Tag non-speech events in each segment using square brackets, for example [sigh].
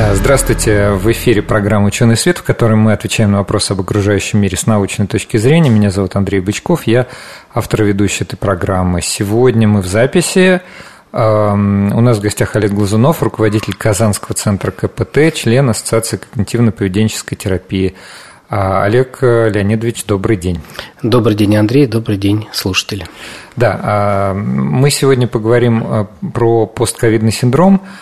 Э, здравствуйте, в эфире программа «Ученый свет», в которой мы отвечаем на вопросы об окружающем мире с научной точки зрения. Меня зовут Андрей Бычков, я автор ведущей этой программы. Сегодня мы в записи. Эм, у нас в гостях Олег Глазунов, руководитель Казанского центра КПТ, член Ассоциации когнитивно-поведенческой терапии. А, Олег Леонидович, добрый день. Добрый день, Андрей, добрый день, слушатели. Да, а, мы сегодня поговорим э, про постковидный синдром –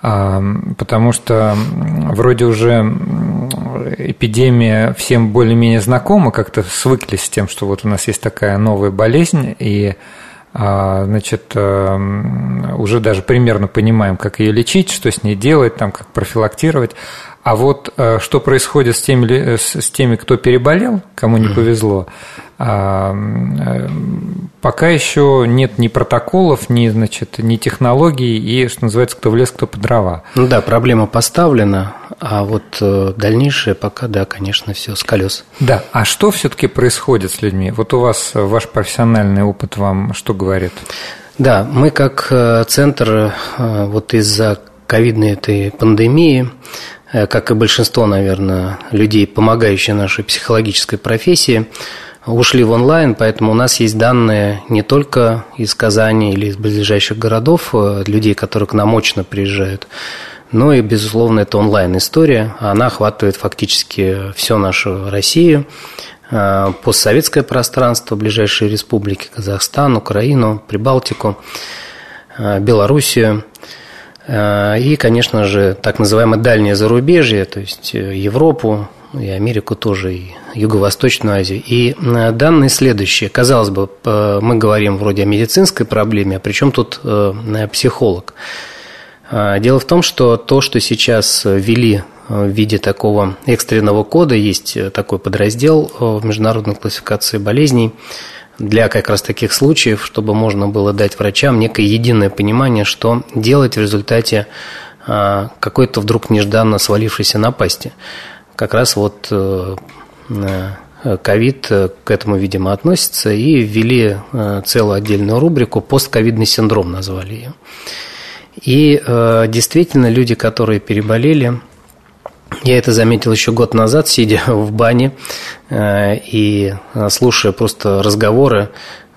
потому что вроде уже эпидемия всем более-менее знакома, как-то свыклись с тем, что вот у нас есть такая новая болезнь, и а, значит, уже даже примерно понимаем, как ее лечить, что с ней делать, там, как профилактировать. А вот э, что происходит с теми, э, с теми, кто переболел, кому не повезло, а, э, пока еще нет ни протоколов, ни, значит, ни технологий, и, что называется, кто в лес, кто по дрова. Ну да, проблема поставлена, а вот дальнейшее пока, да, конечно, все с колес. Да, а что все-таки происходит с людьми? Вот у вас ваш профессиональный опыт вам что говорит? Да, мы как центр вот из-за ковидной этой пандемии как и большинство, наверное, людей, помогающие нашей психологической профессии, ушли в онлайн, поэтому у нас есть данные не только из Казани или из ближайших городов, э, людей, которые к нам очно приезжают, но и, безусловно, это онлайн-история. Она охватывает фактически всю нашу Россию, э, постсоветское пространство, ближайшие республики, Казахстан, Украину, Прибалтику, Белоруссию – Э, и, конечно же, так называемое дальнее зарубежье, то есть э, Европу, и Америку тоже, и Юго-Восточную Азию. И э, данные следующие. Казалось бы, мы говорим вроде о медицинской проблеме, а причем тут психолог. Дело в том, что то, что сейчас ввели в виде такого экстренного кода, есть такой подраздел в международной классификации болезней – для как раз таких случаев, чтобы можно было дать врачам некое единое понимание, что делать в результате а, какой-то вдруг нежданно свалившейся напасти. Как раз вот э, э, ковид э, к этому, видимо, относится, и ввели целую отдельную рубрику «Постковидный синдром» назвали ее. И действительно люди, которые переболели, я это заметил еще год назад, сидя в бане э, и э, слушая просто разговоры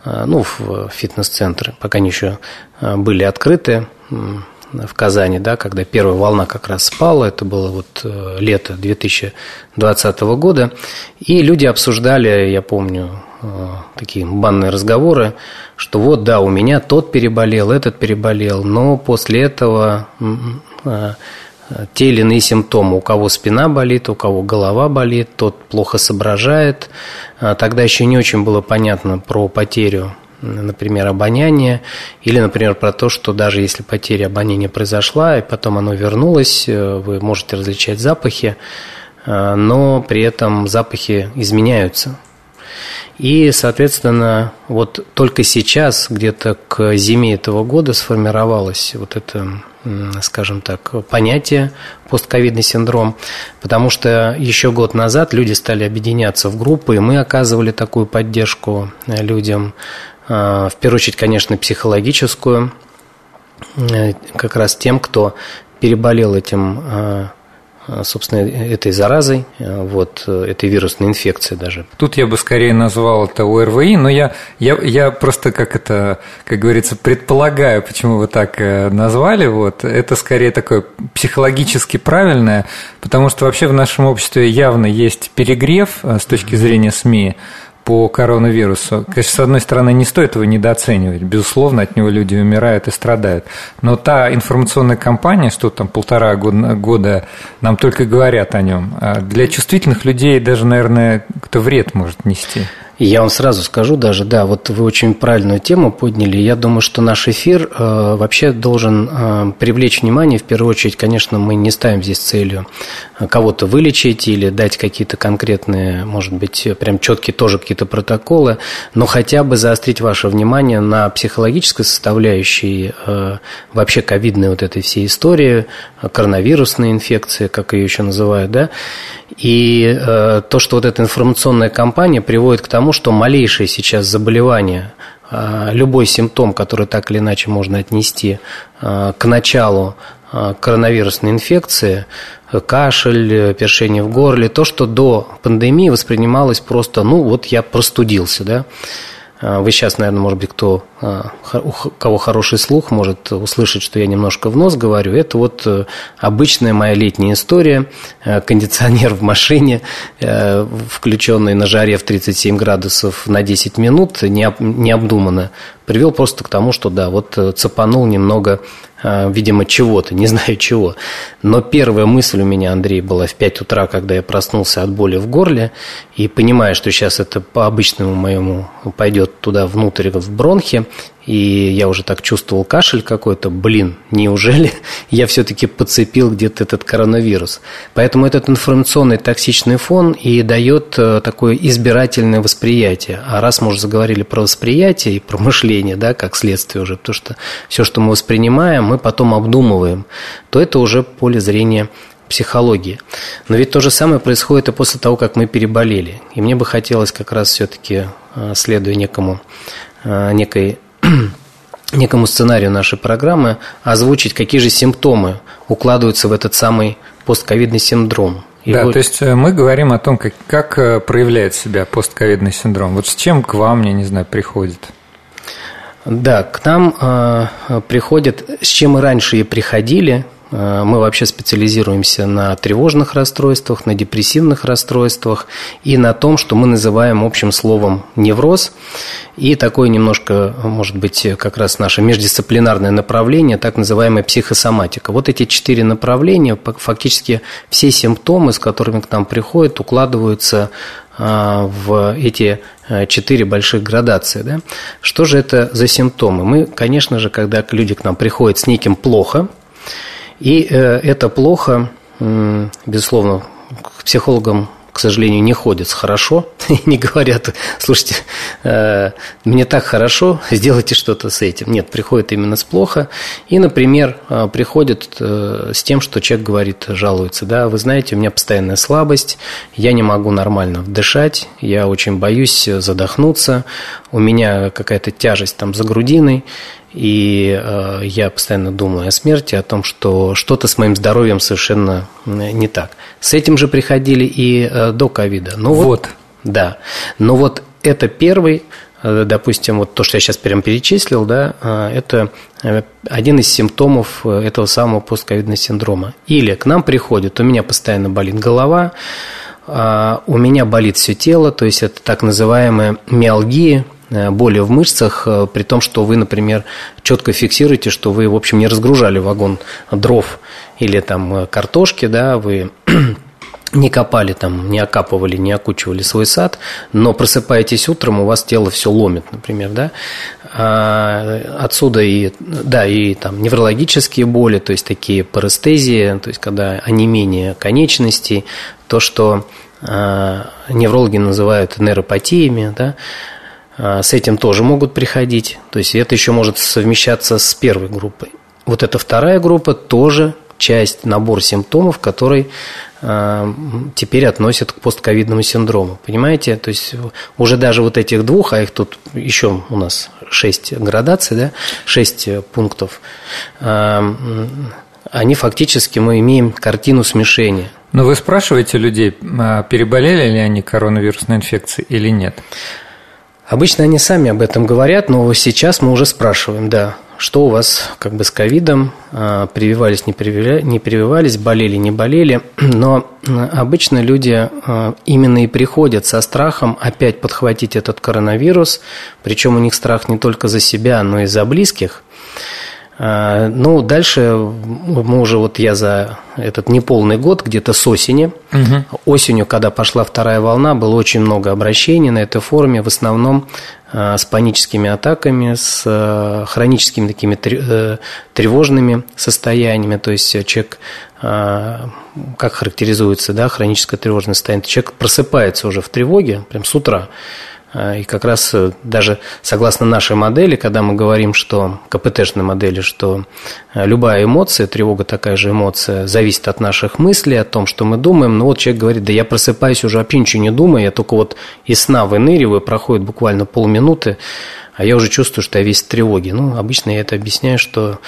э, ну, в фитнес-центры, пока они еще были открыты в Казани, да, когда первая волна как раз спала, это было вот лето 2020 года, и люди обсуждали, я помню, такие банные разговоры, что вот, да, у меня тот переболел, этот переболел, но после этого те или иные симптомы. У кого спина болит, у кого голова болит, тот плохо соображает. А тогда еще не очень было понятно про потерю например, обоняния, или, например, про то, что даже если потеря обоняния произошла, и потом оно вернулось, э, вы можете различать запахи, э, но при этом запахи изменяются. И, соответственно, вот только сейчас, где-то к зиме этого года сформировалось вот это скажем так, понятие постковидный синдром, потому что еще год назад люди стали объединяться в группы, и мы оказывали такую поддержку э, людям, э, в первую очередь, конечно, психологическую, э, как раз тем, кто переболел этим собственно, этой заразой, э, вот, э, этой вирусной инфекцией даже. Тут я бы скорее назвал это ОРВИ, но я, я, я просто, как это, как говорится, предполагаю, почему вы так назвали, вот, это скорее такое психологически правильное, потому что вообще в нашем обществе явно есть перегрев с точки зрения СМИ, по коронавирусу. Конечно, с одной стороны, не стоит его недооценивать. Безусловно, от него люди умирают и страдают. Но та информационная кампания, что там полтора года нам только говорят о нем, а для чувствительных людей даже, наверное, кто вред может нести. Я вам сразу скажу даже, да, вот вы очень правильную тему подняли. Я думаю, что наш эфир э, вообще должен э, привлечь внимание. В первую очередь, конечно, мы не ставим здесь целью э, кого-то вылечить или дать какие-то конкретные, может быть, прям четкие тоже какие-то протоколы, но хотя бы заострить ваше внимание на психологической составляющей э, вообще ковидной вот этой всей истории, коронавирусной инфекции, как ее еще называют, да, и э, то, что вот эта информационная кампания приводит к тому, что малейшее сейчас заболевание, э, любой симптом, который так или иначе можно отнести э, к началу э, коронавирусной инфекции, кашель, першение в горле, то, что до пандемии воспринималось просто, ну вот я простудился, да, а, вы сейчас, наверное, может быть, кто, а, у кого хороший слух, может услышать, что я немножко в нос говорю. Это вот э, обычная моя летняя история. Э, кондиционер в машине, э, включенный на жаре в 37 градусов на 10 минут, необдуманно, привел просто к тому, что да, вот цепанул немного а, видимо, чего-то, не [laughs] знаю чего. Но первая мысль у меня, Андрей, была в 5 утра, когда я проснулся от боли в горле, и понимая, что сейчас это по обычному моему пойдет туда внутрь, в бронхи, и я уже так чувствовал кашель какой-то, блин, неужели [laughs] я все-таки подцепил где-то этот коронавирус? Поэтому этот информационный токсичный фон и дает э, такое избирательное восприятие. А раз мы уже заговорили про восприятие и про мышление, да, как следствие уже, потому что все, что мы воспринимаем, мы потом обдумываем, то это уже поле зрения психологии. Но ведь то же самое происходит и после того, как мы переболели. И мне бы хотелось как раз все-таки, э, следуя некому, э, некой [clears throat] некому сценарию нашей программы озвучить, какие же симптомы укладываются в этот самый постковидный синдром. И да, вот... то есть э, мы говорим о том, как, как э, проявляет себя постковидный синдром. Вот с чем к вам, я не знаю, приходит? Да, к нам э, приходят, с чем мы раньше и приходили, мы вообще специализируемся на тревожных расстройствах, на депрессивных расстройствах и на том, что мы называем общим словом невроз. И такое немножко, может быть, как раз наше междисциплинарное направление, так называемая психосоматика. Вот эти четыре направления, фактически все симптомы, с которыми к нам приходят, укладываются э, в эти э, четыре больших градации. Да? Что же это за симптомы? Мы, конечно же, когда люди к нам приходят с неким плохо, и э, это плохо, безусловно, к психологам к сожалению, не ходят хорошо [laughs] не говорят, слушайте, э, мне так хорошо, [laughs] сделайте что-то с этим. Нет, приходят именно с плохо. И, например, э, приходят с тем, что человек говорит, жалуется, да, вы знаете, у меня постоянная слабость, я не могу нормально дышать, я очень боюсь задохнуться, у меня какая-то тяжесть там за грудиной, и э, я постоянно думаю о смерти, о том, что что-то с моим здоровьем совершенно не так. С этим же приходили и э, до ковида. Ну вот. вот. Да. Но вот это первый, э, допустим, вот то, что я сейчас прям перечислил, да, э, это э, один из симптомов этого самого постковидного синдрома. Или к нам приходит, у меня постоянно болит голова, у меня болит все тело, то есть это так называемая миалгия, Э, боли в мышцах, э, при том, что вы, например, четко фиксируете, что вы, в общем, не разгружали вагон дров или там э, картошки, да, вы [clears throat] не копали там, не окапывали, не окучивали свой сад, но просыпаетесь утром, у вас тело все ломит, например, да. А отсюда и, да, и там неврологические боли, то есть такие парестезии, то есть когда онемение конечностей, то, что неврологи называют нейропатиями, да, а, с этим тоже могут приходить. То есть это еще может совмещаться с первой группой. Вот эта вторая группа тоже часть, набор симптомов, который э, теперь относят к постковидному синдрому. Понимаете? То есть уже даже вот этих двух, а их тут еще у нас шесть градаций, да, шесть пунктов, э, они фактически мы имеем картину смешения. Но вы спрашиваете людей, переболели ли они коронавирусной инфекцией или нет? Обычно они сами об этом говорят, но сейчас мы уже спрашиваем, да, что у вас как бы с ковидом, а, прививались, не, прививали, не прививались, болели, не болели. [clears throat] Но обычно люди а, именно и приходят со страхом опять подхватить этот коронавирус, причем у них страх не только за себя, но и за близких. А, ну, дальше мы уже, вот я за этот неполный год, где-то с осени, угу. осенью, когда пошла вторая волна, было очень много обращений на этой форуме, в основном а, с паническими атаками, с а, хроническими такими э, тревожными состояниями, то есть человек, как характеризуется, да, хроническое тревожное состояние, человек просыпается уже в тревоге, прям с утра, и как раз э, даже согласно нашей модели, когда мы говорим, что КПТшной модели, что э, любая эмоция, тревога такая же эмоция, зависит от наших мыслей, о том, что мы думаем. Но вот человек говорит, да я просыпаюсь уже вообще ничего не думаю, я только вот из сна выныриваю, проходит буквально полминуты, а я уже чувствую, что я весь в тревоге. Ну, обычно я это объясняю, что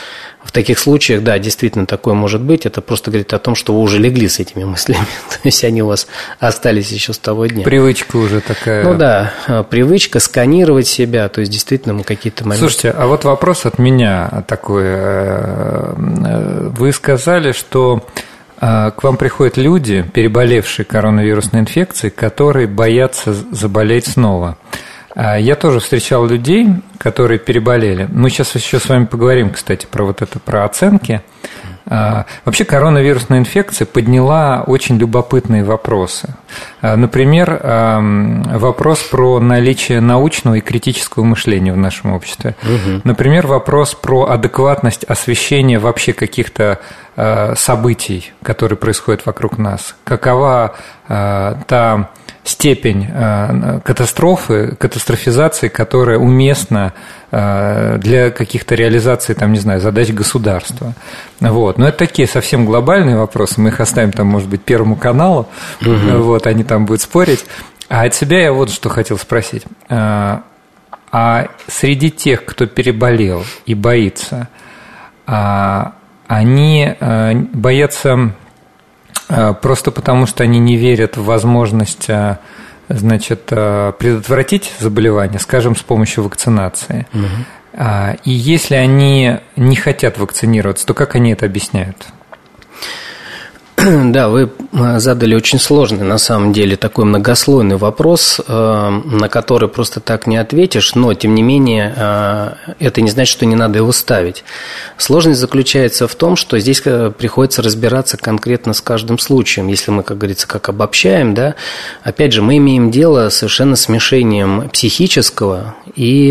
в таких случаях, да, действительно такое может быть. Это просто говорит о том, что вы уже легли с этими мыслями. [laughs] То есть они у вас остались еще с того дня. Привычка уже такая. Ну да, а, привычка сканировать себя. То есть действительно мы какие-то моменты... Слушайте, а вот вопрос от меня такой. Э, э, вы сказали, что э, к вам приходят люди, переболевшие коронавирусной инфекцией, которые боятся заболеть снова. А, я тоже встречал людей, которые переболели. Мы сейчас еще с вами поговорим, кстати, про вот это, про оценки. А, вообще коронавирусная инфекция подняла очень любопытные вопросы. А, например, вопрос про наличие научного и критического мышления в нашем обществе. Угу. Например, вопрос про адекватность освещения вообще каких-то событий, которые происходят вокруг нас. Какова та степень катастрофы, катастрофизации, которая уместна для каких-то реализаций, там, не знаю, задач государства. Вот. Но это такие совсем глобальные вопросы, мы их оставим там, может быть, Первому каналу, угу. [laughs] вот, они там будут спорить. А от себя я вот что хотел спросить. Э, а среди тех, кто переболел и боится, они боятся просто потому, что они не верят в возможность значит, а, предотвратить заболевание, скажем, с помощью вакцинации. Угу. И если они не хотят вакцинироваться, то как они это объясняют? [clears throat] Да, вы э, задали очень сложный, на самом деле, такой многослойный вопрос, э, на который просто так не ответишь, но, тем не менее, э, это не значит, что не надо его ставить. Сложность заключается в том, что здесь приходится разбираться конкретно с каждым случаем. Если мы, как говорится, как обобщаем, да, опять же, мы имеем дело совершенно смешением психического и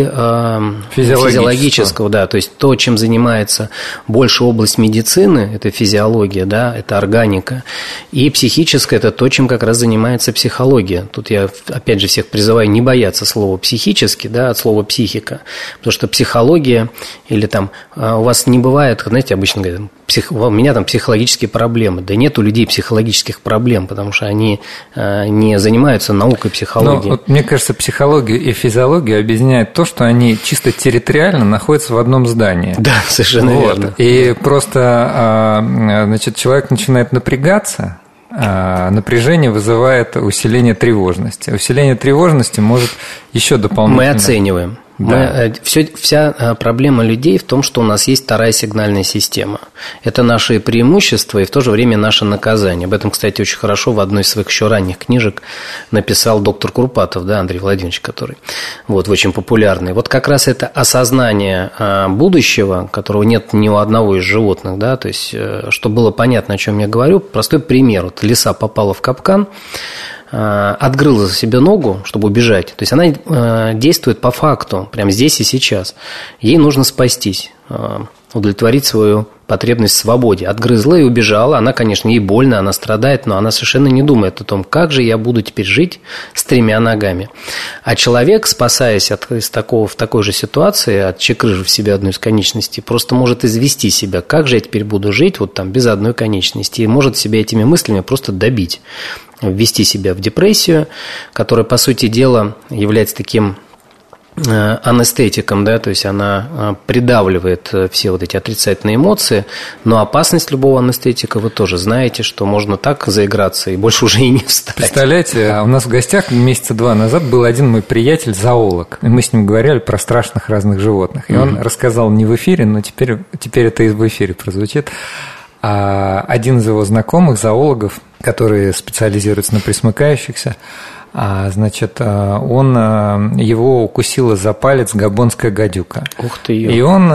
физиологического. физиологического, да, то есть то, чем занимается больше область медицины, это физиология, да, это органика, психика. И психическое – это то, чем как раз занимается психология. Тут я, опять же, всех призываю не бояться слова «психически», да, от слова «психика», потому что психология или там а, у вас не бывает, знаете, обычно говорят, псих... у меня там психологические проблемы. Да нет у людей психологических проблем, потому что они а, не занимаются наукой психологии. Вот, мне кажется, психологию и физиологию объединяет то, что они чисто территориально находятся в одном здании. Да, совершенно вот. верно. И просто, а, значит, человек начинает напрягаться, а, напряжение вызывает усиление тревожности. Усиление тревожности может еще дополнительно... Мы оцениваем. Мы, э, все, вся э, проблема людей в том, что у нас есть вторая сигнальная система. Это наше преимущество и в то же время наше наказание. Об этом, кстати, очень хорошо в одной из своих еще ранних книжек написал доктор Курпатов, да, Андрей Владимирович, который вот, очень популярный. Вот как раз это осознание э, будущего, которого нет ни у одного из животных, да, то есть, чтобы было понятно, о чем я говорю, простой пример. Вот лиса попала в капкан, Э, отгрызла себе ногу, чтобы убежать. То есть она э, действует по факту, прямо здесь и сейчас. Ей нужно спастись, э, удовлетворить свою потребность в свободе. Отгрызла и убежала. Она, конечно, ей больно, она страдает, но она совершенно не думает о том, как же я буду теперь жить с тремя ногами. А человек, спасаясь от, из такого, в такой же ситуации, отчекрыжив себе одну из конечностей, просто может извести себя, как же я теперь буду жить вот там без одной конечности. И может себя этими мыслями просто добить ввести себя в депрессию, которая, по сути дела, является таким э, анестетиком, да, то есть она э, придавливает э, все вот эти отрицательные эмоции, но опасность любого анестетика вы тоже знаете, что можно так заиграться и больше уже и не встать. Представляете, а у нас в гостях месяца два назад был один мой приятель, зоолог, и мы с ним говорили про страшных разных животных, и mm-hmm. он рассказал не в эфире, но теперь, теперь это и в эфире прозвучит, один из его знакомых, зоологов, который специализируется на присмыкающихся, А, значит, он, его укусила за палец габонская гадюка. Ух ты! И он,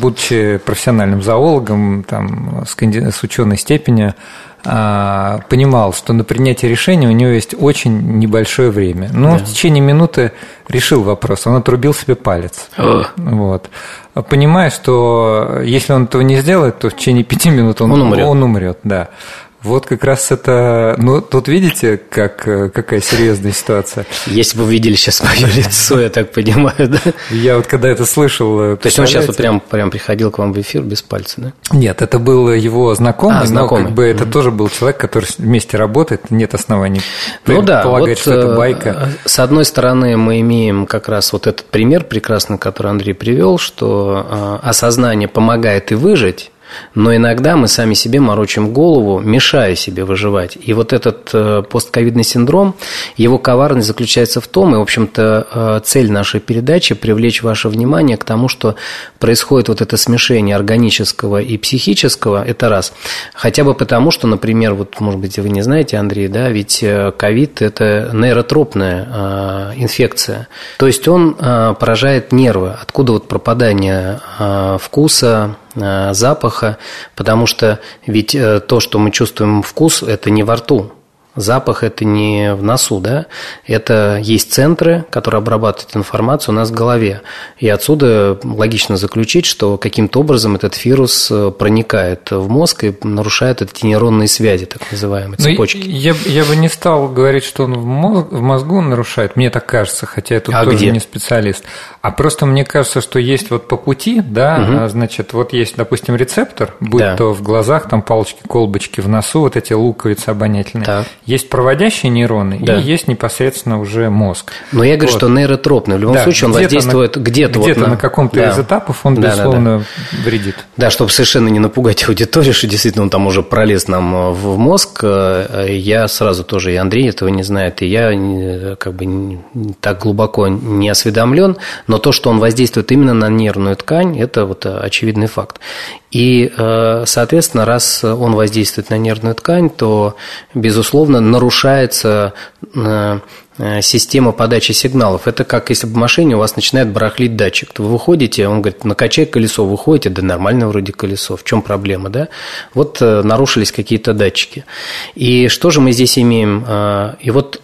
будучи профессиональным зоологом, там, с ученой степенью, а, понимал, что на принятие решения у него есть очень небольшое время. Но да. в течение минуты решил вопрос, он отрубил себе палец. О. Вот. Понимая, что если он этого не сделает, то в течение пяти минут он, он умрет. Он умрет да. Вот как раз это... Ну, тут видите, как, какая серьезная ситуация. Если бы вы видели сейчас мое лицо, я так понимаю, да? Я вот когда это слышал... То есть он сейчас вот прям, прям приходил к вам в эфир без пальца, да? Нет, это был его знакомый, а, знакомый. но как бы это mm-hmm. тоже был человек, который вместе работает, нет оснований ну, да, вот, что это байка. Э, с одной стороны, мы имеем как раз вот этот пример прекрасный, который Андрей привел, что э, осознание помогает и выжить, но иногда мы сами себе морочим голову, мешая себе выживать. И вот этот э, постковидный синдром, его коварность заключается в том, и, в общем-то, э, цель нашей передачи – привлечь ваше внимание к тому, что происходит вот это смешение органического и психического, это раз. Хотя бы потому, что, например, вот, может быть, вы не знаете, Андрей, да, ведь э, ковид – это нейротропная инфекция. То есть он поражает нервы. Откуда вот пропадание вкуса, запаха, потому что ведь э, то, что мы чувствуем вкус, это не во рту, Запах – это не в носу, да? Это есть центры, которые обрабатывают информацию у нас в голове. И отсюда логично заключить, что каким-то образом этот вирус э, проникает в мозг и нарушает эти нейронные связи, так называемые, ну, цепочки. Я, я бы не стал говорить, что он в, мозг, в мозгу нарушает, мне так кажется, хотя я тут а тоже где? не специалист. А просто мне кажется, что есть вот по пути, да, угу. значит, вот есть, допустим, рецептор, будь да. то в глазах, там палочки, колбочки, в носу, вот эти луковицы обонятельные. Так. Есть проводящие нейроны да. и есть непосредственно уже мозг. Но я говорю, вот. что нейротропный. В любом да, случае он воздействует на, где-то. Где-то вот на, на каком-то да. из этапов он, да, безусловно, да, да. вредит. Да, чтобы совершенно не напугать аудиторию, что действительно он там уже пролез нам э, в мозг, э, я сразу тоже, и Андрей этого не знает, и я э, как бы так глубоко не осведомлен, но то, что он воздействует именно на нервную ткань, это вот очевидный факт. И, соответственно, раз он воздействует на нервную ткань, то, безусловно, нарушается э, э, система подачи сигналов. Это как если в машине у вас начинает барахлить датчик. То вы выходите, он говорит, накачай колесо, выходите, да нормально вроде колесо, в чем проблема, да? Вот э, нарушились какие-то датчики. И что же мы здесь имеем? И вот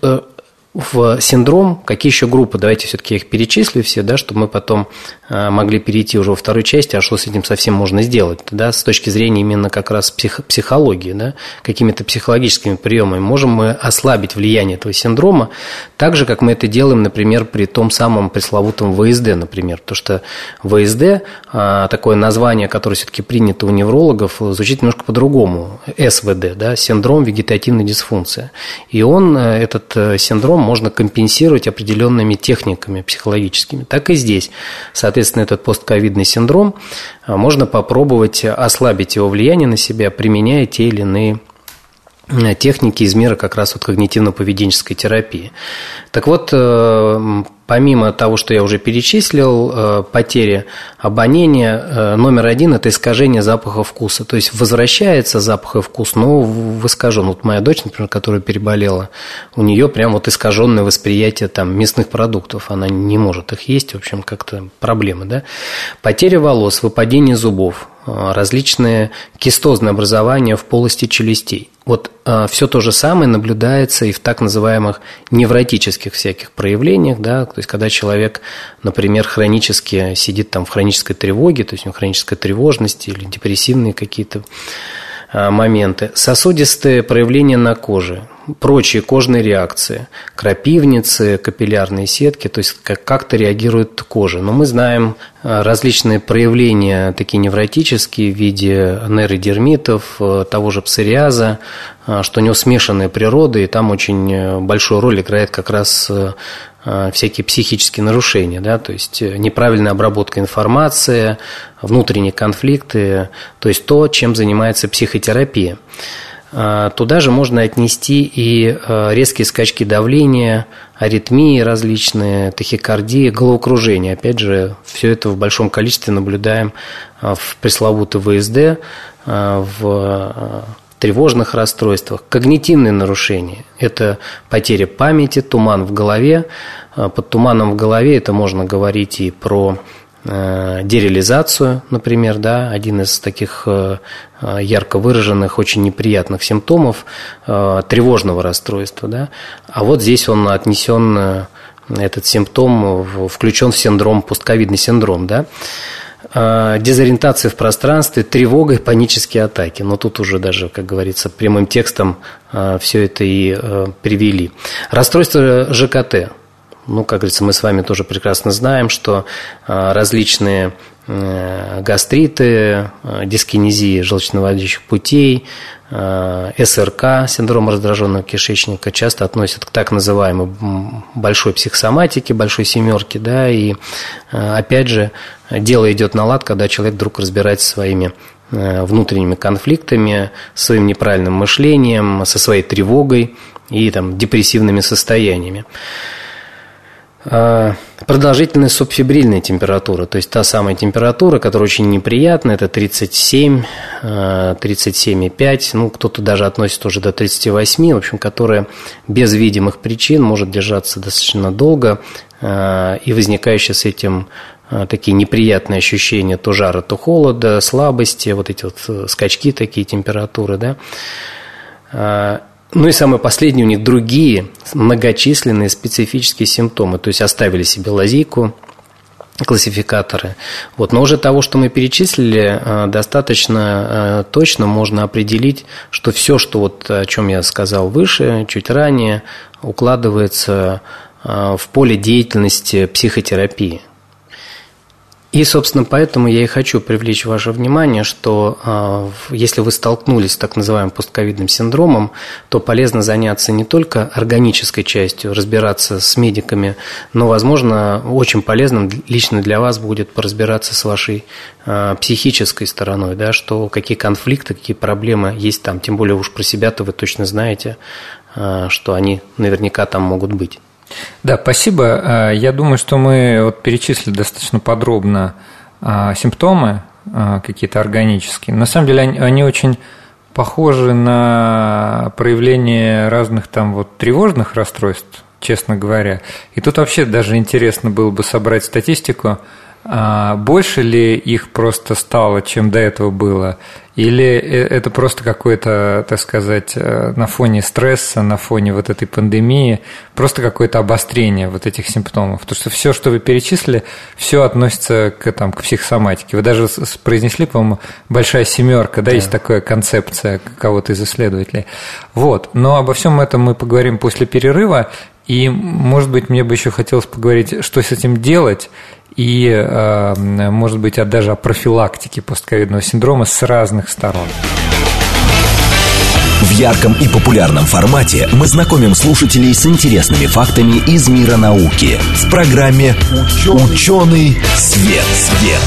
в синдром, какие еще группы, давайте все-таки их перечислю все, да, чтобы мы потом а, могли перейти уже во второй части, а что с этим совсем можно сделать, да, с точки зрения именно как раз псих, психологии, да, какими-то психологическими приемами, можем мы ослабить влияние этого синдрома, так же, как мы это делаем, например, при том самом пресловутом ВСД, например, потому что ВСД, а, такое название, которое все-таки принято у неврологов, звучит немножко по-другому, СВД, да, синдром вегетативной дисфункции, и он, э, этот э, синдром можно компенсировать определенными техниками психологическими. Так и здесь. Соответственно, этот постковидный синдром а, можно попробовать ослабить его влияние на себя, применяя те или иные техники из мира как раз вот когнитивно-поведенческой терапии. Так вот, э, помимо того, что я уже перечислил, э, потери обоняния, э, номер один – это искажение запаха вкуса. То есть возвращается запах и вкус, но искажен. Вот моя дочь, например, которая переболела, у нее прям вот искаженное восприятие там, мясных продуктов. Она не может их есть, в общем, как-то проблемы. Да? Потеря волос, выпадение зубов, различные кистозные образования в полости челюстей. Вот э, все то же самое наблюдается и в так называемых невротических всяких проявлениях, да, то есть когда человек, например, хронически сидит там в хронической тревоге, то есть у него хроническая тревожность или депрессивные какие-то э, моменты, сосудистые проявления на коже, прочие кожные реакции, крапивницы, капиллярные сетки, то есть как-то реагирует кожа. Но мы знаем э, различные проявления, такие невротические, в виде нейродермитов, э, того же псориаза, э, что у него смешанная природа, и там очень большую роль играет как раз всякие психические нарушения, да, то есть неправильная обработка информации, внутренние конфликты, то есть то, чем занимается психотерапия. А, туда же можно отнести и а, резкие скачки давления, аритмии различные, тахикардии, головокружение. Опять же, все это в большом количестве наблюдаем а, в пресловутой ВСД, в тревожных расстройствах. Когнитивные нарушения – это потеря памяти, туман в голове. Под туманом в голове это можно говорить и про дереализацию, например, да, один из таких э, ярко выраженных, очень неприятных симптомов э, тревожного расстройства, да, а вот здесь он отнесен, этот симптом включен в синдром, пустковидный синдром, да, дезориентация в пространстве, тревога и панические атаки. Но тут уже даже, как говорится, прямым текстом все это и привели. Расстройство ЖКТ ну, как говорится, мы с вами тоже прекрасно знаем, что а, различные э, гастриты, э, дискинезии желчноводящих путей, э, СРК, синдром раздраженного кишечника, часто относят к так называемой большой психосоматике, большой семерке, да, и опять же, дело идет на лад, когда человек вдруг разбирается своими внутренними конфликтами, своим неправильным мышлением, со своей тревогой и там, депрессивными состояниями. А, продолжительность субфибрильной температуры, то есть та самая температура, которая очень неприятная, это 37, 37,5, а, ну, кто-то даже относит уже до 38, в общем, которая без видимых причин может держаться достаточно долго, а, и возникающие с этим такие неприятные ощущения то жара, то холода, слабости, вот эти вот э, скачки такие температуры, да, ну и самое последнее, у них другие многочисленные специфические симптомы, то есть оставили себе лазейку, классификаторы. Вот. Но уже того, что мы перечислили, э, достаточно э, точно можно определить, что все, что вот, о чем я сказал выше, чуть ранее, укладывается э, в поле деятельности психотерапии. И, собственно, поэтому я и хочу привлечь ваше внимание, что а, если вы столкнулись с так называемым постковидным синдромом, то полезно заняться не только органической частью, разбираться с медиками, но, возможно, очень полезным лично для вас будет поразбираться с вашей а, психической стороной, да, что какие конфликты, какие проблемы есть там. Тем более уж про себя-то вы точно знаете, а, что они наверняка там могут быть. Да, спасибо. А, я думаю, что мы вот перечислили достаточно подробно а, симптомы а, какие-то органические. На самом деле они, они очень похожи на проявление разных там вот тревожных расстройств, честно говоря. И тут вообще даже интересно было бы собрать статистику, больше ли их просто стало, чем до этого было, или э, это просто какое-то, так сказать, э, на фоне стресса, на фоне вот этой пандемии, просто какое-то обострение вот этих симптомов? Потому что все, что вы перечислили, все относится к, там, к психосоматике. Вы даже произнесли, по-моему, большая семерка, да, да, есть такая концепция кого-то из исследователей. Вот. Но обо всем этом мы поговорим после перерыва. И, может быть, мне бы еще хотелось поговорить, что с этим делать, и, э, может быть, даже о профилактике постковидного синдрома с разных сторон. В ярком и популярном формате мы знакомим слушателей с интересными фактами из мира науки в программе «Ученый, свет». свет.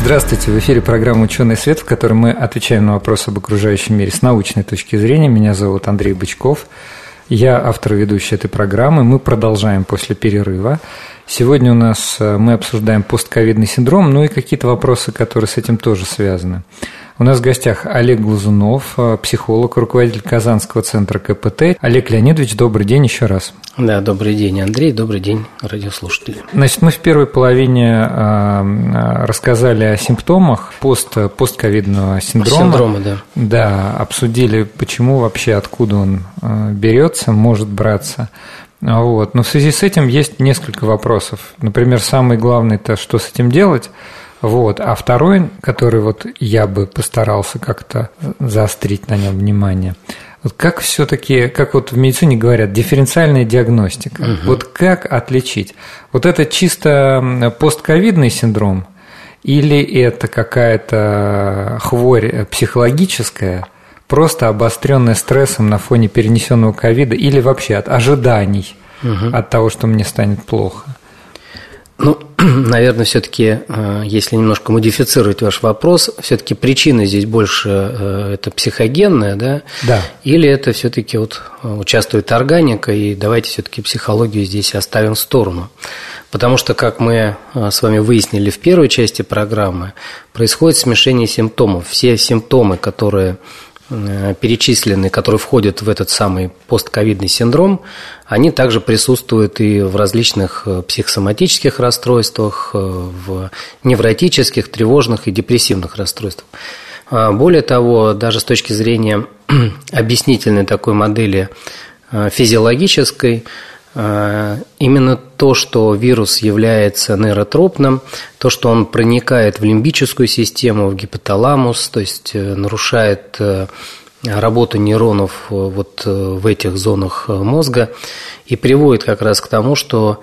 Здравствуйте, в эфире программа «Ученый свет», в которой мы отвечаем на вопросы об окружающем мире с научной точки зрения. Меня зовут Андрей Бычков. Я автор и ведущий этой программы. Мы продолжаем после перерыва. Сегодня у нас э, мы обсуждаем постковидный синдром, ну и какие-то вопросы, которые с этим тоже связаны. У нас в гостях Олег Глазунов, э, психолог, руководитель Казанского центра КПТ. Олег Леонидович, добрый день еще раз. Да, добрый день, Андрей, добрый день, радиослушатели. Значит, мы в первой половине э, рассказали о симптомах пост, постковидного синдрома. Синдрома, да. Да, обсудили, почему вообще, откуда он берется, может браться. Вот. Но в связи с этим есть несколько вопросов. Например, самый главный это что с этим делать. Вот. А второй, который вот я бы постарался как-то заострить на нем внимание, вот как все-таки, как вот в медицине говорят, дифференциальная диагностика. Угу. Вот как отличить? Вот это чисто постковидный синдром или это какая-то хворь психологическая – просто обостренное стрессом на фоне перенесенного ковида или вообще от ожиданий угу. от того, что мне станет плохо? Ну, [clears throat] наверное, все-таки, э, если немножко модифицировать ваш вопрос, все-таки причина здесь больше э, это психогенная, да? Да. Или это все-таки вот э, участвует органика, и давайте все-таки психологию здесь оставим в сторону. Потому что, как мы с вами выяснили в первой части программы, происходит смешение симптомов. Все симптомы, которые перечисленные, которые входят в этот самый постковидный синдром, они также присутствуют и в различных э, психосоматических расстройствах, э, в невротических, тревожных и депрессивных расстройствах. А, более того, даже с точки зрения [clears throat] объяснительной такой модели физиологической, Именно то, что вирус является нейротропным, то, что он проникает в лимбическую систему, в гипоталамус, то есть нарушает работу нейронов вот в этих зонах мозга и приводит как раз к тому, что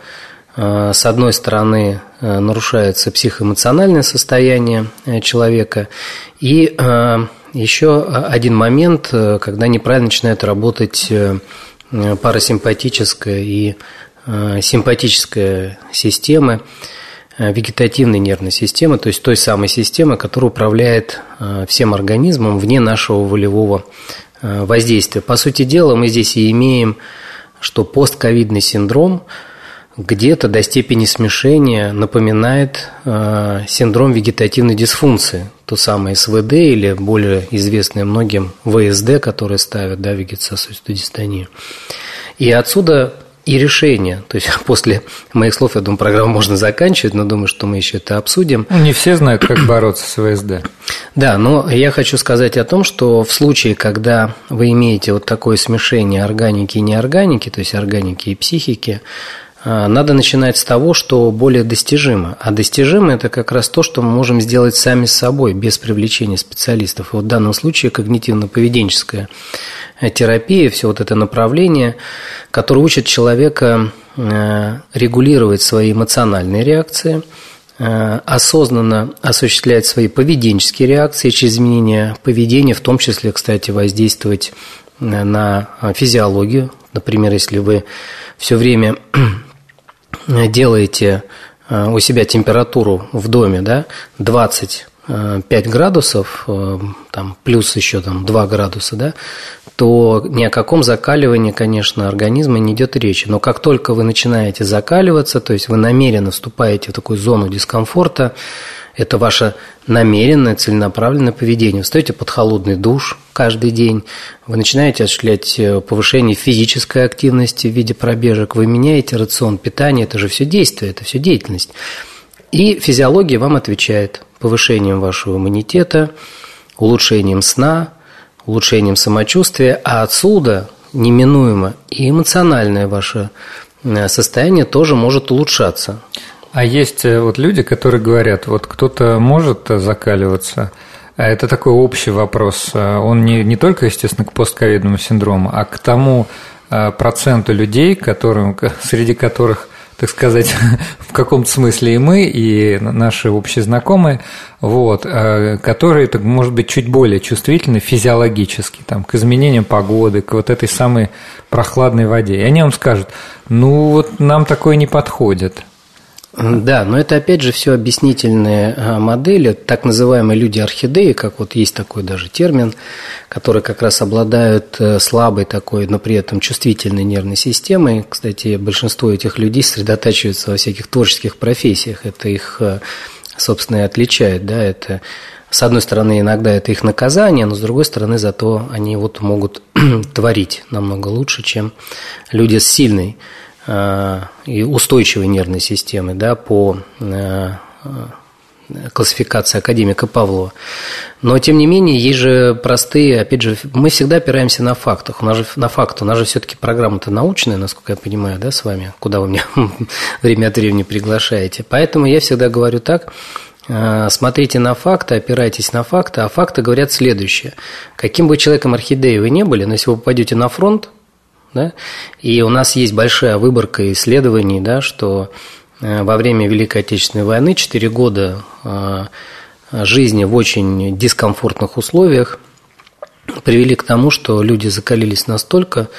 с одной стороны нарушается психоэмоциональное состояние человека. И еще один момент, когда неправильно начинает работать парасимпатическая и симпатическая системы, вегетативной нервной системы, то есть той самой системы, которая управляет всем организмом вне нашего волевого воздействия. По сути дела, мы здесь и имеем, что постковидный синдром где-то до степени смешения напоминает синдром вегетативной дисфункции, то самое СВД или более известное многим ВСД, которые ставят, да, вегетососудистую дистонию. И отсюда и решение. То есть [laughs] после моих слов, я думаю, программу можно заканчивать, но думаю, что мы еще это обсудим. Ну, не все знают, как [clears throat] бороться с ВСД. Да, но я хочу сказать о том, что в случае, когда вы имеете вот такое смешение органики и неорганики, то есть органики и психики, надо начинать с того, что более достижимо. А достижимо – это как раз то, что мы можем сделать сами с собой, без привлечения специалистов. И вот в данном случае когнитивно-поведенческая терапия, все вот это направление, которое учит человека э, регулировать свои эмоциональные реакции, э, осознанно осуществлять свои поведенческие реакции через изменение поведения, в том числе, кстати, воздействовать э, на физиологию. Например, если вы все время делаете у себя температуру в доме да, 20 5 градусов, там, плюс еще там, 2 градуса, да, то ни о каком закаливании, конечно, организма не идет речи. Но как только вы начинаете закаливаться, то есть вы намеренно вступаете в такую зону дискомфорта, это ваше намеренное, целенаправленное поведение. Вы встаете под холодный душ каждый день, вы начинаете осуществлять э, повышение физической активности в виде пробежек, вы меняете рацион питания, это же все действие, это все деятельность. И физиология вам отвечает повышением вашего иммунитета, улучшением сна, улучшением самочувствия, а отсюда неминуемо и эмоциональное ваше э, состояние тоже может улучшаться. А есть э, вот люди, которые говорят, вот кто-то может закаливаться, а это такой общий вопрос. Э, он не, не только, естественно, к постковидному синдрому, а к тому проценту людей, которым, [laughs] среди которых так сказать, [laughs] в каком-то смысле и мы, и наши общие знакомые, вот, э, которые, так, может быть, чуть более чувствительны физиологически там, к изменениям погоды, к вот этой самой прохладной воде. И они вам скажут, ну вот нам такое не подходит. Да, но это опять же все объяснительные а, модели, так называемые люди-орхидеи, как вот есть такой даже термин, которые как раз обладают э, слабой такой, но при этом чувствительной нервной системой. Кстати, большинство этих людей сосредотачиваются во всяких творческих профессиях, это их, э, собственно, и отличает, да, это с одной стороны, иногда это их наказание, но с другой стороны, зато они вот могут [clears throat] творить намного лучше, чем люди с сильной и устойчивой нервной системы да, по э, классификации академика Павлова. Но, тем не менее, есть же простые, опять же, мы всегда опираемся на фактах. У нас же, на факты. У нас же все-таки программа-то научная, насколько я понимаю, да, с вами, куда вы меня [laughs] время от времени приглашаете. Поэтому я всегда говорю так, э, смотрите на факты, опирайтесь на факты, а факты говорят следующее. Каким бы человеком орхидеи вы не были, но если вы попадете на фронт, да? И у нас есть большая выборка исследований, да, что э, во время Великой Отечественной войны 4 года э, жизни в очень дискомфортных условиях привели к тому, что люди закалились настолько,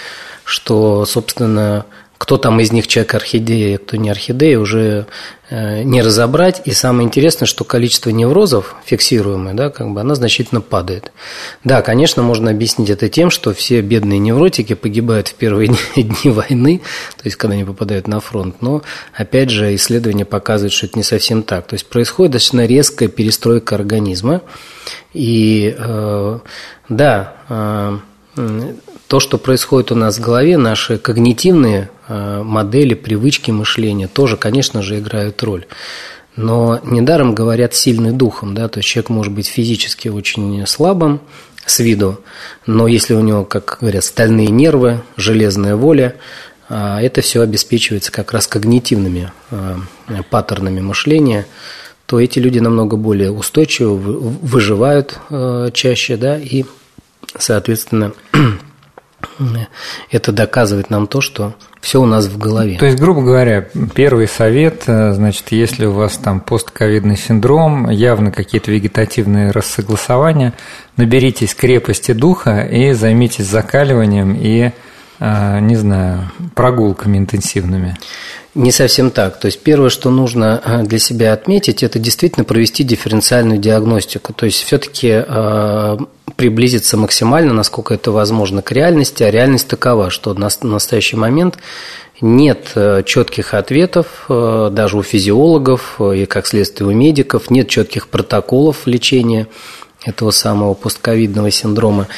что, собственно, кто там из них человек орхидея, кто не орхидея, уже э, не разобрать. И самое интересное, что количество неврозов, фиксируемое, да, как бы, оно значительно падает. Да, конечно, можно объяснить это тем, что все бедные невротики погибают в первые [laughs] дни войны, то есть когда они попадают на фронт. Но, опять же, исследования показывают, что это не совсем так. То есть происходит достаточно резкая перестройка организма. И э, да, э, то, что происходит у нас в голове, наши когнитивные модели, привычки мышления тоже, конечно же, играют роль. Но недаром говорят сильный духом, да, то есть человек может быть физически очень слабым с виду, но если у него, как говорят, стальные нервы, железная воля, э, это все обеспечивается как раз когнитивными э, паттернами мышления, то эти люди намного более устойчиво выживают чаще, да, и, соответственно, [clears throat] это доказывает нам то, что все у нас в голове. То есть, грубо говоря, первый совет, э, значит, если у вас там постковидный синдром, явно какие-то вегетативные рассогласования, наберитесь крепости духа и займитесь закаливанием и, не знаю, прогулками интенсивными. Не совсем так. То есть первое, что нужно э, для себя отметить, это действительно провести дифференциальную диагностику. То есть все-таки э, приблизиться максимально, насколько это возможно, к реальности. А реальность такова, что на настоящий момент нет четких ответов даже у физиологов и, как следствие, у медиков, нет четких протоколов лечения этого самого постковидного синдрома.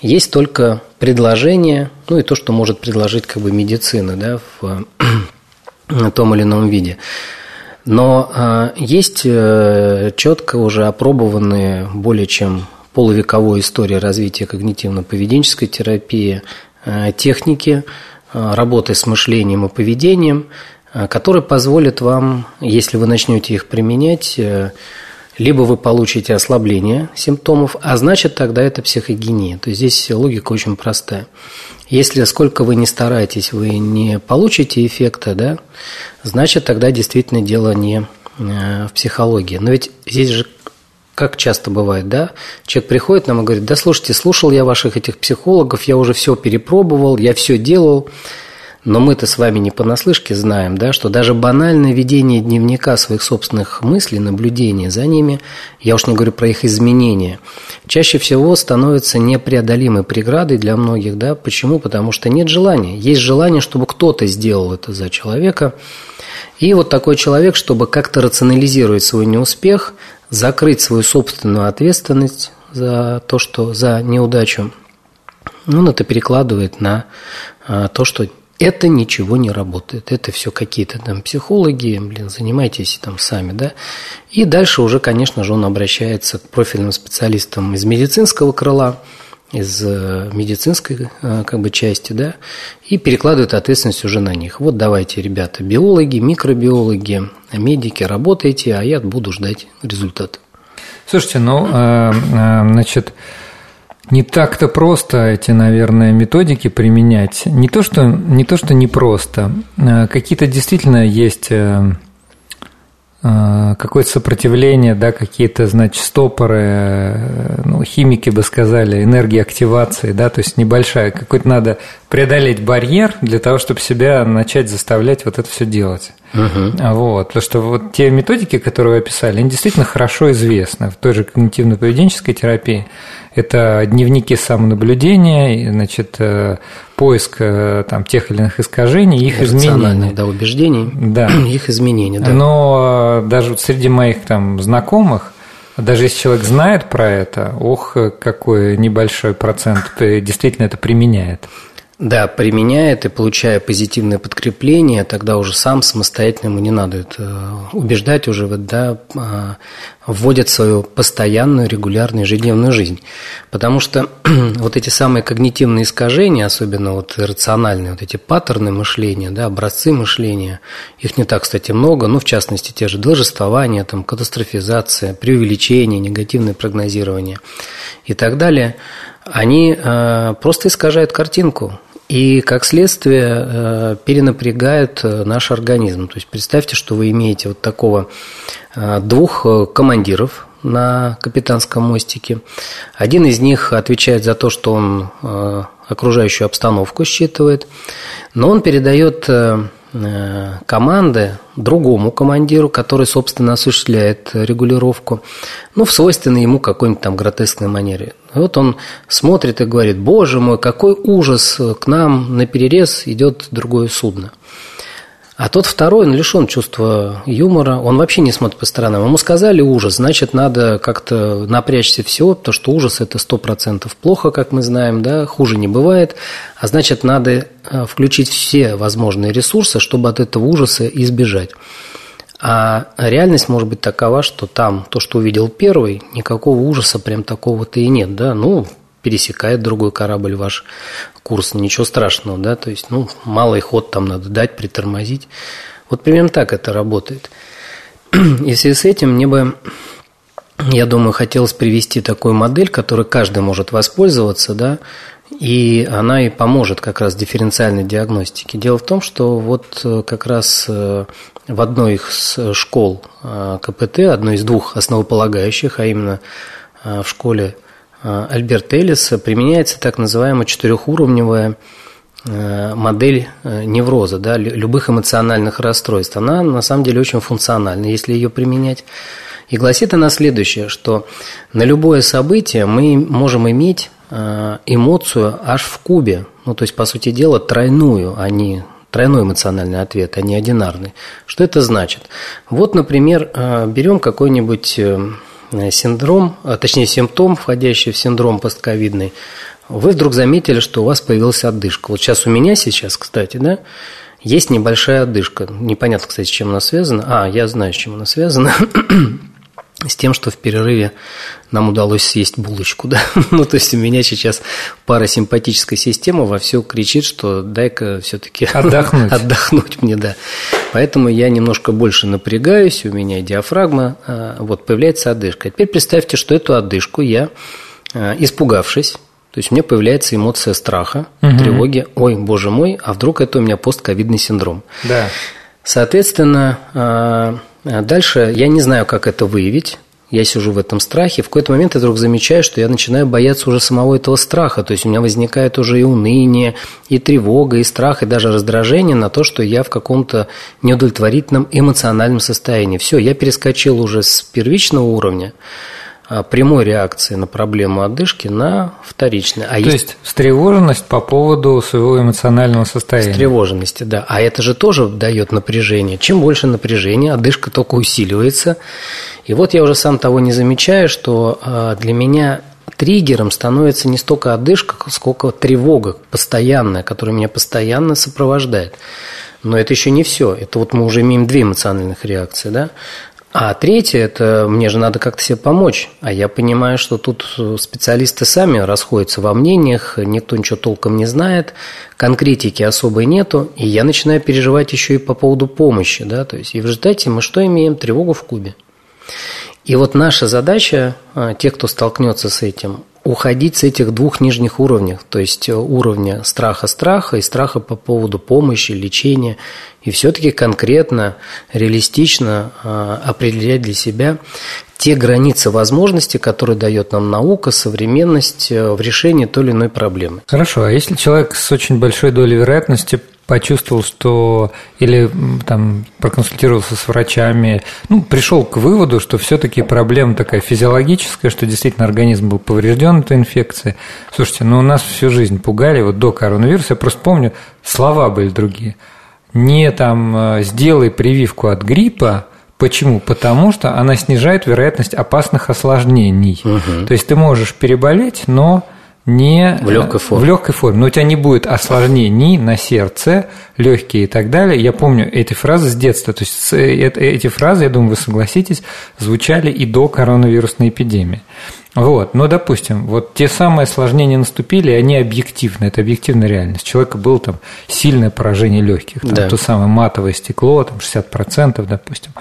Есть только предложение, ну и то, что может предложить как бы медицина да, в [clears throat] том или ином виде. Но э, есть э, четко уже опробованные более чем полувековой истории развития когнитивно-поведенческой терапии э, техники работы с мышлением и поведением, которые позволят вам, если вы начнете их применять, либо вы получите ослабление симптомов, а значит тогда это психогения. То есть здесь логика очень простая. Если сколько вы не стараетесь, вы не получите эффекта, да, значит тогда действительно дело не э, в психологии. Но ведь здесь же как часто бывает, да, человек приходит нам и говорит, да слушайте, слушал я ваших этих психологов, я уже все перепробовал, я все делал, но мы-то с вами не понаслышке знаем, да, что даже банальное ведение дневника своих собственных мыслей, наблюдения за ними, я уж не говорю про их изменения, чаще всего становится непреодолимой преградой для многих. Да? Почему? Потому что нет желания. Есть желание, чтобы кто-то сделал это за человека. И вот такой человек, чтобы как-то рационализировать свой неуспех, закрыть свою собственную ответственность за то, что за неудачу, он это перекладывает на а, то, что это ничего не работает. Это все какие-то там психологи, блин, занимайтесь там сами, да. И дальше уже, конечно же, он обращается к профильным специалистам из медицинского крыла, из э, медицинской э, как бы части, да, и перекладывает ответственность уже на них. Вот давайте, ребята, биологи, микробиологи, медики, работайте, а я буду ждать результата. Слушайте, ну, э, значит, не так-то просто эти, наверное, методики применять. Не то, что не, то, что не просто. А какие-то действительно есть э, э, какое-то сопротивление, да, какие-то, значит, стопоры, э, ну, химики бы сказали, энергии активации, да, то есть небольшая, какой-то надо преодолеть барьер для того, чтобы себя начать заставлять вот это все делать. Угу. Вот, потому что вот те методики, которые вы описали, они действительно хорошо известны в той же когнитивно-поведенческой терапии. Это дневники самонаблюдения, значит, э, поиск э, там, тех или иных искажений, их изменений. да, убеждений, да. [clears throat] их изменений. Да. Но э, даже среди моих там знакомых, даже если человек знает про это, ох, какой небольшой процент действительно это применяет. Да, применяет и получая позитивное подкрепление, тогда уже сам самостоятельно ему не надо это э, убеждать уже, вот, да, а, вводит свою постоянную, регулярную, ежедневную жизнь. Потому что [clears throat] вот эти самые когнитивные искажения, особенно вот рациональные, вот эти паттерны мышления, да, образцы мышления, их не так, кстати, много, ну, в частности, те же должествования, там, катастрофизация, преувеличение, негативное прогнозирование и так далее – они э, просто искажают картинку и, как следствие, э, перенапрягают э, наш организм. То есть представьте, что вы имеете вот такого двух командиров, на капитанском мостике. Один из них отвечает за то, что он окружающую обстановку считывает, но он передает команды другому командиру, который, собственно, осуществляет регулировку, ну, в свойственной ему какой-нибудь там гротескной манере. И вот он смотрит и говорит, боже мой, какой ужас, к нам на перерез идет другое судно – а тот второй, он лишен чувства юмора, он вообще не смотрит по сторонам. Ему сказали ужас, значит, надо как-то напрячься всего, потому что ужас – это сто процентов плохо, как мы знаем, да, хуже не бывает. А значит, надо э, включить все возможные ресурсы, чтобы от этого ужаса избежать. А реальность может быть такова, что там то, что увидел первый, никакого ужаса прям такого-то и нет, да, ну, пересекает другой корабль ваш курс, ничего страшного, да, то есть, ну, малый ход там надо дать, притормозить. Вот примерно так это работает. И в связи с этим мне бы, я думаю, хотелось привести такую модель, которой каждый может воспользоваться, да, и она и поможет как раз дифференциальной диагностике. Дело в том, что вот э, как раз э, в одной из школ э, КПТ, одной из двух основополагающих, а именно в школе Э, Альберта Эллиса применяется так называемая четырехуровневая модель невроза, да, любых эмоциональных расстройств. Она на самом деле очень функциональна, если ее применять. И гласит она следующее, что на любое событие мы можем иметь эмоцию аж в кубе, ну то есть по сути дела тройную, а не тройной эмоциональный ответ, а не одинарный. Что это значит? Вот, например, берем какой-нибудь Э, синдром, точнее симптом, входящий в синдром постковидный, вы вдруг заметили, что у вас появилась отдышка. Вот сейчас у меня сейчас, кстати, да, есть небольшая отдышка. Непонятно, кстати, с чем она связана. А, я знаю, с чем она связана. С тем, что в перерыве нам удалось съесть булочку, [laughs] да. ну, то есть у меня сейчас парасимпатическая система во все кричит, что дай-ка все-таки отдохнуть. [laughs] отдохнуть мне, да. Поэтому я немножко больше напрягаюсь, у меня диафрагма, а, вот появляется одышка. Теперь представьте, что эту одышку я, а, испугавшись, то есть у меня появляется эмоция страха, угу. тревоги. Ой, боже мой, а вдруг это у меня постковидный синдром? Да. Соответственно, а, дальше я не знаю, как это выявить. Я сижу в этом страхе. В какой-то момент я вдруг замечаю, что я начинаю бояться уже самого этого страха. То есть у меня возникает уже и уныние, и тревога, и страх, и даже раздражение на то, что я в каком-то неудовлетворительном эмоциональном состоянии. Все, я перескочил уже с первичного уровня а, прямой реакции на проблему одышки на вторичной. А То есть, есть встревоженность по поводу своего эмоционального состояния. Встревоженности, да. А это же тоже дает напряжение. Чем больше напряжения, одышка только усиливается. И вот я уже сам того не замечаю, что а, для меня триггером становится не столько одышка, сколько тревога постоянная, которая меня постоянно сопровождает. Но это еще не все. Это вот мы уже имеем две эмоциональных реакции, да? А третье – это мне же надо как-то себе помочь. А я понимаю, что тут специалисты сами расходятся во мнениях, никто ничего толком не знает, конкретики особой нету, и я начинаю переживать еще и по поводу помощи. Да? То есть, и в результате мы что имеем? Тревогу в кубе. И вот наша задача, а, тех, кто столкнется с этим, уходить с этих двух нижних уровней, то есть э, уровня страха-страха и страха по поводу помощи, лечения, и все-таки конкретно, реалистично э, определять для себя те границы возможностей, которые дает нам наука, современность э, в решении той или иной проблемы. Хорошо, а если человек с очень большой долей вероятности почувствовал, что или там проконсультировался с врачами, ну, пришел к выводу, что все-таки проблема такая физиологическая, что действительно организм был поврежден этой инфекцией. Слушайте, ну у нас всю жизнь пугали, вот до коронавируса, я просто помню, слова были другие. Не там э, сделай прививку от гриппа, Почему? Потому что она снижает вероятность опасных осложнений. Угу. То есть ты можешь переболеть, но не в легкой форме. В легкой форме. Но у тебя не будет осложнений на сердце, легкие и так далее. Я помню эти фразы с детства. То есть эти фразы, я думаю, вы согласитесь, звучали и до коронавирусной эпидемии. Вот, но, допустим, вот те самые осложнения наступили, и они объективны, это объективная реальность. У человека было там сильное поражение легких, там, да. то самое матовое стекло, там 60%, допустим.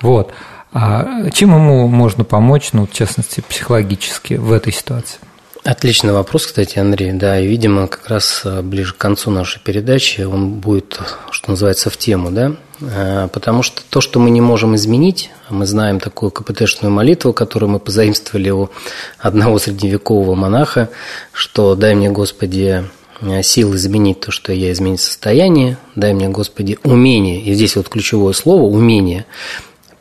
Вот. А чем ему можно помочь, ну, в частности, психологически в этой ситуации? Отличный вопрос, кстати, Андрей. Да, и, видимо, как раз э, ближе к концу нашей передачи он будет, что называется, в тему, да? Э, потому что то, что мы не можем изменить, мы знаем такую КПТшную молитву, которую мы позаимствовали у одного средневекового монаха, что «дай мне, Господи, э, сил изменить то, что я изменить состояние, дай мне, Господи, умение». И здесь вот ключевое слово «умение»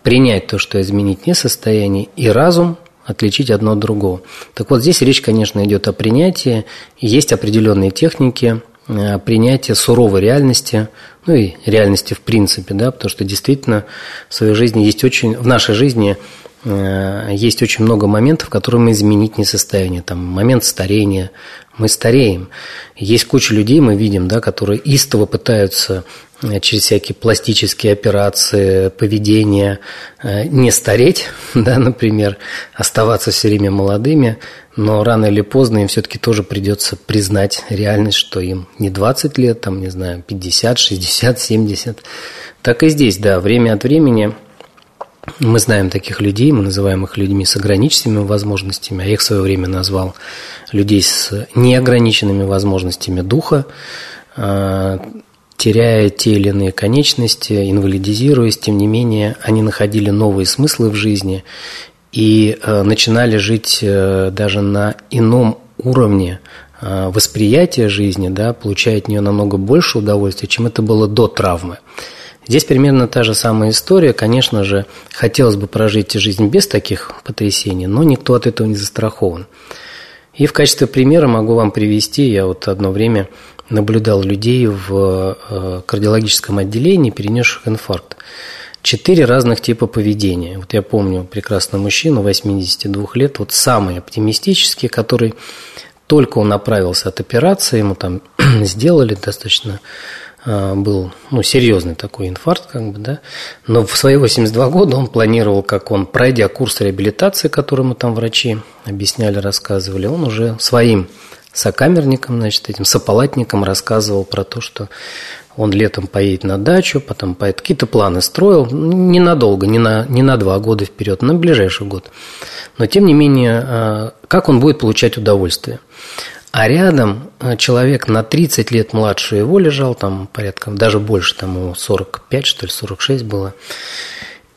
принять то, что изменить не состояние, и разум отличить одно от другого. Так вот, здесь речь, конечно, идет о принятии. Есть определенные техники э, принятия суровой реальности, ну и реальности в принципе, да, потому что действительно в своей жизни есть очень, в нашей жизни есть очень много моментов, которые мы изменить не в состоянии. Там момент старения, мы стареем. Есть куча людей, мы видим, да, которые истово пытаются Э, через всякие пластические операции, поведение, э, не стареть, [laughs] да, например, оставаться все время молодыми, но рано или поздно им все-таки тоже придется признать реальность, что им не 20 лет, там, не знаю, 50, 60, 70. Так и здесь, да, время от времени мы знаем таких людей, мы называем их людьми с ограниченными возможностями, а я их в свое время назвал людей с неограниченными возможностями духа, э, теряя те или иные конечности, инвалидизируясь, тем не менее, они находили новые смыслы в жизни и э, начинали жить э, даже на ином уровне э, восприятия жизни, да, получая от нее намного больше удовольствия, чем это было до травмы. Здесь примерно та же самая история. Конечно же, хотелось бы прожить жизнь без таких потрясений, но никто от этого не застрахован. И в качестве примера могу вам привести, я вот одно время наблюдал людей в э, кардиологическом отделении, перенесших инфаркт. Четыре разных типа поведения. Вот я помню прекрасного мужчину, 82 лет, вот самый оптимистический, который только он направился от операции, ему там [clears throat] сделали достаточно был ну, серьезный такой инфаркт, как бы, да. Но в свои 82 года он планировал, как он, пройдя курс реабилитации, который ему там врачи объясняли, рассказывали, он уже своим сокамерником, значит, этим сопалатником рассказывал про то, что он летом поедет на дачу, потом поедет, какие-то планы строил, ненадолго, не на, не на два года вперед, на ближайший год. Но, тем не менее, а, как он будет получать удовольствие? А рядом а, человек на 30 лет младше его лежал, там порядка, даже больше, там ему 45, что ли, 46 было.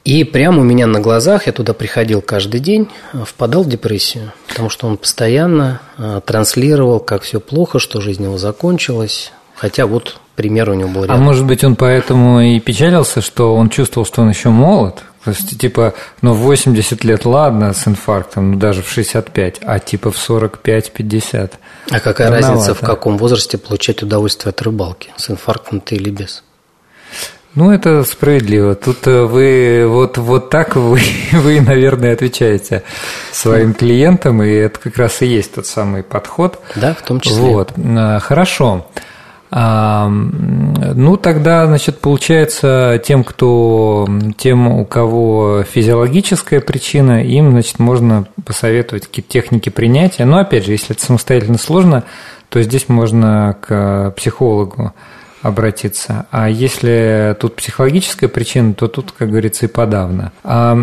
И прямо у меня на глазах, я туда приходил каждый день, э, впадал в депрессию, потому что он постоянно э, транслировал, как все плохо, что жизнь его закончилась, хотя вот пример у него был а рядом. А может быть, он поэтому и печалился, что он чувствовал, что он еще молод? То есть, типа, ну, в 80 лет, ладно, с инфарктом, ну, даже в 65, а типа в 45-50. А какая Рановато. разница, в каком возрасте получать удовольствие от рыбалки? С инфарктом ты или без? Ну, это справедливо. Тут э, вы вот, вот так вы, [laughs] вы, наверное, отвечаете своим клиентам, и это как раз и есть тот самый подход. Да, в том числе. Вот. Э, хорошо. Ну, тогда, значит, получается, тем, кто, тем, у кого физиологическая причина, им, значит, можно посоветовать какие-то техники принятия. Но, опять же, если это самостоятельно сложно, то здесь можно к психологу обратиться. А если тут психологическая причина, то тут, как говорится, и подавно. А,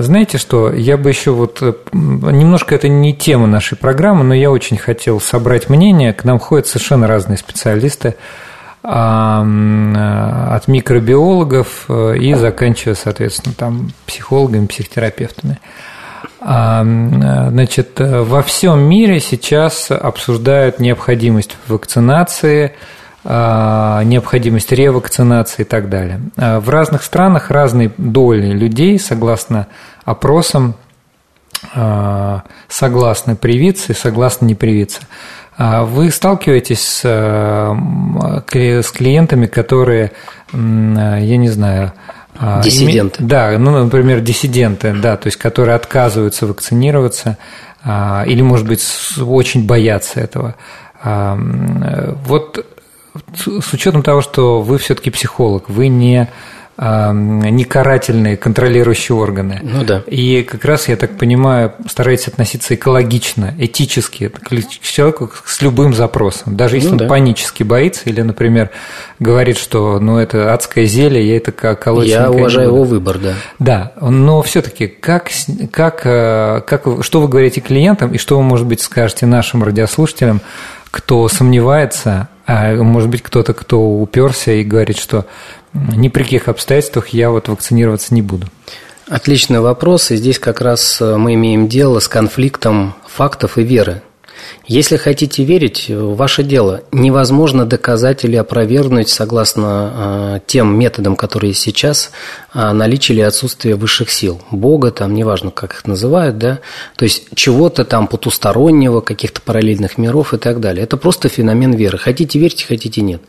знаете что, я бы еще вот... Э, немножко это не тема нашей программы, но я очень хотел собрать мнение. К нам ходят совершенно разные специалисты а, от микробиологов э, и заканчивая, соответственно, там психологами, психотерапевтами. А, значит, во всем мире сейчас обсуждают необходимость вакцинации – необходимость ревакцинации и так далее. А, в разных странах разные доли людей, согласно опросам, а, согласны привиться и согласны не привиться. Вы сталкиваетесь с, с клиентами, которые, я не знаю, Диссиденты. Да, ну, например, диссиденты, да, то есть которые отказываются вакцинироваться или, может быть, очень боятся этого. Вот с учетом того, что вы все-таки психолог, вы не не карательные контролирующие органы. Ну да. И как раз, я так понимаю, стараетесь относиться экологично, этически к человеку с любым запросом. Даже если ну, он да. панически боится или, например, говорит, что ну, это адское зелье, я это колоть Я уважаю его выбор, да. Да, но все-таки как, как, э, как, что вы говорите клиентам и что вы, может быть, скажете нашим радиослушателям, кто сомневается, а может быть кто-то, кто уперся и говорит, что ни при каких обстоятельствах я вот вакцинироваться не буду? Отличный вопрос, и здесь как раз э, мы имеем дело с конфликтом фактов и веры. Если хотите верить, ваше дело. Невозможно доказать или опровергнуть, согласно э, тем методам, которые сейчас, э, наличие или отсутствие высших сил. Бога, там, неважно, как их называют, да, то есть чего-то там потустороннего, каких-то параллельных миров и так далее. Это просто феномен веры. Хотите верьте, хотите нет.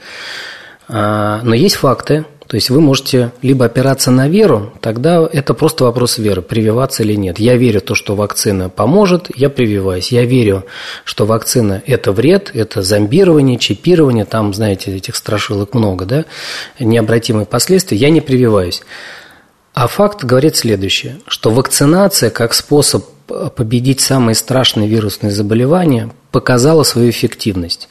А, но есть факты, то есть вы можете либо опираться на веру, тогда это просто вопрос веры, прививаться или нет. Я верю то, что вакцина поможет, я прививаюсь. Я верю, что вакцина – это вред, это зомбирование, чипирование, там, знаете, этих страшилок много, да, необратимые последствия, я не прививаюсь. А факт говорит следующее, что вакцинация как способ победить самые страшные вирусные заболевания показала свою эффективность.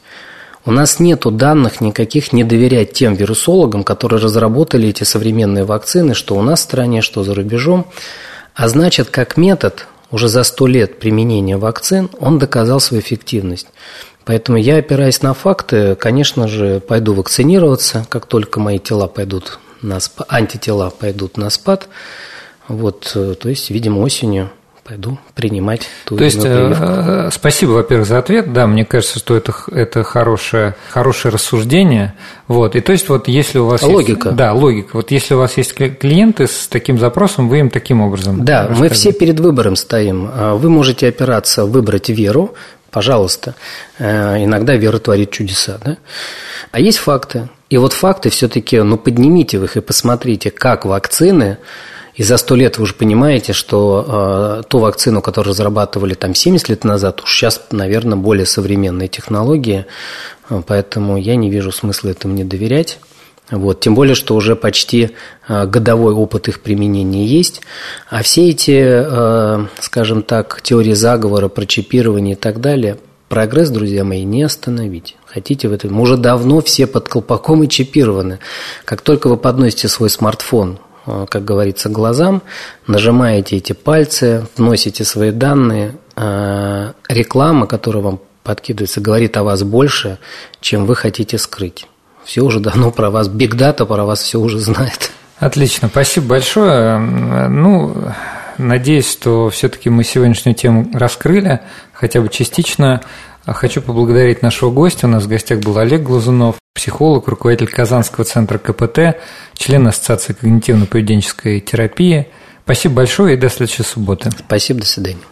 У нас нет данных никаких не доверять тем вирусологам, которые разработали эти современные вакцины, что у нас в стране, что за рубежом. А значит, как метод, уже за сто лет применения вакцин, он доказал свою эффективность. Поэтому я, опираясь на факты, конечно же, пойду вакцинироваться, как только мои тела пойдут на спад, антитела пойдут на спад. Вот, э, то есть, видимо, осенью пойду принимать ту То есть, э, спасибо, во-первых, за ответ. Да, мне кажется, что это, это хорошее, хорошее рассуждение. Вот. И то есть, вот если у вас логика. Есть, да, логика. Вот если у вас есть клиенты с таким запросом, вы им таким образом. Да, мы все перед выбором стоим. А вы можете опираться, выбрать веру, пожалуйста. Э, иногда вера творит чудеса, да? А есть факты. И вот факты все-таки, ну, поднимите их и посмотрите, как вакцины и за сто лет вы уже понимаете, что э, ту вакцину, которую разрабатывали там 70 лет назад, уж сейчас, наверное, более современные технологии, поэтому я не вижу смысла этому не доверять. Вот. Тем более, что уже почти э, годовой опыт их применения есть. А все эти, э, скажем так, теории заговора, про чипирование и так далее, прогресс, друзья мои, не остановить. Хотите в этом? Мы уже давно все под колпаком и чипированы. Как только вы подносите свой смартфон Э, как говорится, глазам, нажимаете эти пальцы, вносите свои данные, э, реклама, которая вам подкидывается, говорит о вас больше, чем вы хотите скрыть. Все уже давно про вас, Big Data про вас все уже знает. Отлично, спасибо большое. Ну, надеюсь, что все-таки мы сегодняшнюю тему раскрыли, хотя бы частично. Хочу поблагодарить нашего гостя. У нас в гостях был Олег Глазунов, психолог, руководитель Казанского центра КПТ, член Ассоциации когнитивно-поведенческой терапии. Спасибо большое и до следующей субботы. Спасибо, до свидания.